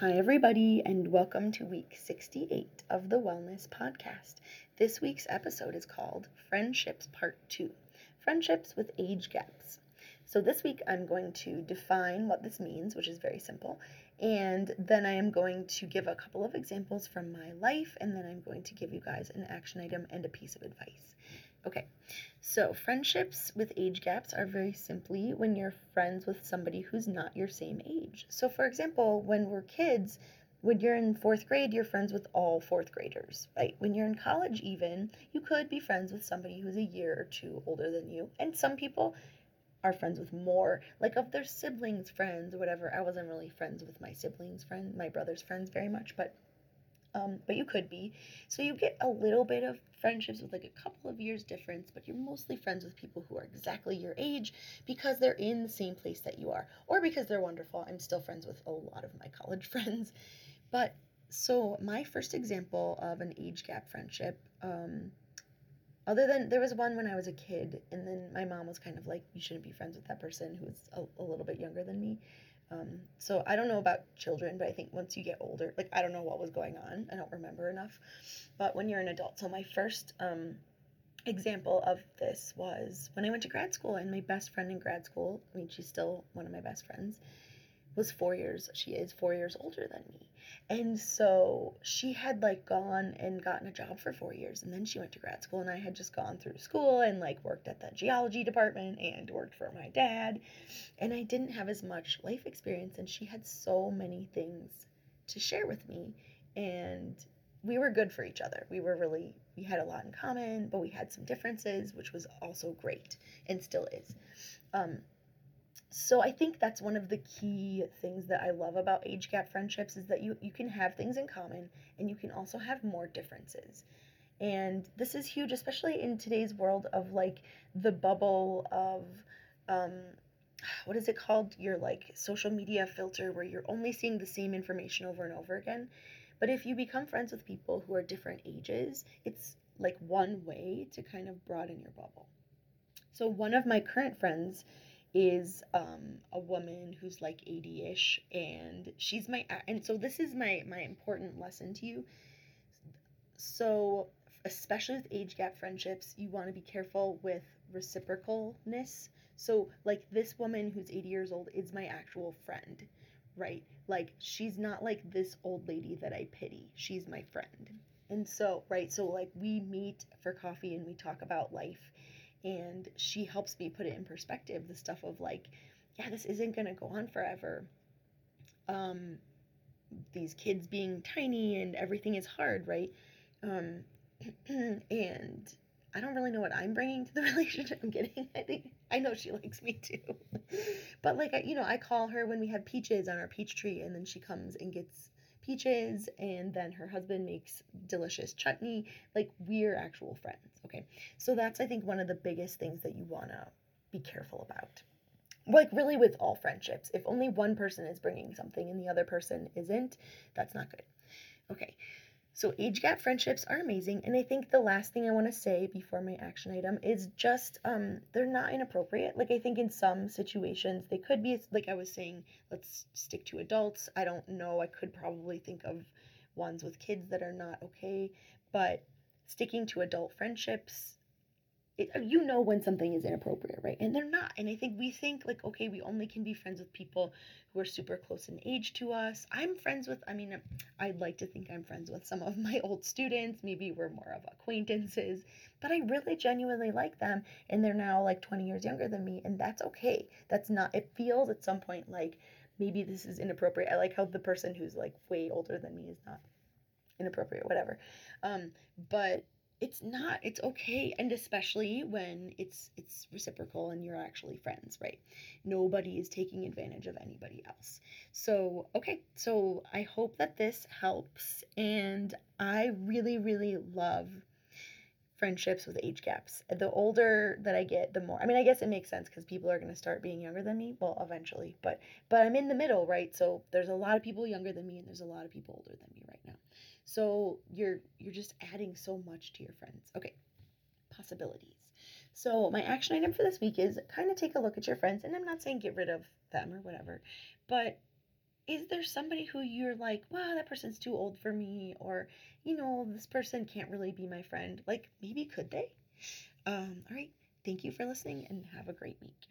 Hi, everybody, and welcome to week 68 of the Wellness Podcast. This week's episode is called Friendships Part 2 Friendships with Age Gaps. So, this week I'm going to define what this means, which is very simple, and then I am going to give a couple of examples from my life, and then I'm going to give you guys an action item and a piece of advice. Okay, so friendships with age gaps are very simply when you're friends with somebody who's not your same age. So, for example, when we're kids, when you're in fourth grade, you're friends with all fourth graders, right? When you're in college, even, you could be friends with somebody who's a year or two older than you. And some people are friends with more, like of their siblings' friends or whatever. I wasn't really friends with my siblings' friends, my brother's friends very much, but um, but you could be. So you get a little bit of friendships with like a couple of years difference, but you're mostly friends with people who are exactly your age because they're in the same place that you are, or because they're wonderful. I'm still friends with a lot of my college friends. But so my first example of an age gap friendship, um, other than there was one when I was a kid, and then my mom was kind of like, you shouldn't be friends with that person who was a, a little bit younger than me. Um, so I don't know about children, but I think once you get older, like I don't know what was going on. I don't remember enough. But when you're an adult, so my first um, example of this was when I went to grad school, and my best friend in grad school, I mean, she's still one of my best friends, was four years, she is four years older than me. And so she had like gone and gotten a job for four years and then she went to grad school and I had just gone through school and like worked at the geology department and worked for my dad. And I didn't have as much life experience and she had so many things to share with me. And we were good for each other. We were really, we had a lot in common, but we had some differences, which was also great and still is. Um, so I think that's one of the key things that I love about age gap friendships is that you you can have things in common and you can also have more differences. And this is huge, especially in today's world of like the bubble of um, what is it called? Your like social media filter where you're only seeing the same information over and over again. But if you become friends with people who are different ages, it's like one way to kind of broaden your bubble. So one of my current friends is um, a woman who's like 80ish and she's my and so this is my my important lesson to you. So especially with age gap friendships you want to be careful with reciprocalness. So like this woman who's 80 years old is my actual friend right? Like she's not like this old lady that i pity. She's my friend. And so right so like we meet for coffee and we talk about life and she helps me put it in perspective the stuff of like yeah this isn't going to go on forever um these kids being tiny and everything is hard right um and I don't really know what I'm bringing to the relationship. I'm kidding. I think I know she likes me too. but like I, you know, I call her when we have peaches on our peach tree and then she comes and gets peaches and then her husband makes delicious chutney. Like we're actual friends, okay? So that's I think one of the biggest things that you want to be careful about. Like really with all friendships. If only one person is bringing something and the other person isn't, that's not good. Okay. So, age gap friendships are amazing. And I think the last thing I want to say before my action item is just um, they're not inappropriate. Like, I think in some situations they could be, like I was saying, let's stick to adults. I don't know. I could probably think of ones with kids that are not okay. But sticking to adult friendships it, you know when something is inappropriate, right? And they're not. And I think we think like, okay, we only can be friends with people who are super close in age to us. I'm friends with, I mean, I'd like to think I'm friends with some of my old students. Maybe we're more of acquaintances, but I really genuinely like them. And they're now like 20 years younger than me. And that's okay. That's not, it feels at some point like maybe this is inappropriate. I like how the person who's like way older than me is not inappropriate, whatever. Um, but it's not it's okay and especially when it's it's reciprocal and you're actually friends right? Nobody is taking advantage of anybody else. So okay so i hope that this helps and i really really love friendships with age gaps. The older that i get the more i mean i guess it makes sense because people are going to start being younger than me well eventually but but i'm in the middle right? So there's a lot of people younger than me and there's a lot of people older than me right now so you're you're just adding so much to your friends. Okay. Possibilities. So my action item for this week is kind of take a look at your friends and I'm not saying get rid of them or whatever, but is there somebody who you're like, wow, that person's too old for me, or you know, this person can't really be my friend? Like, maybe could they? Um, all right. Thank you for listening and have a great week.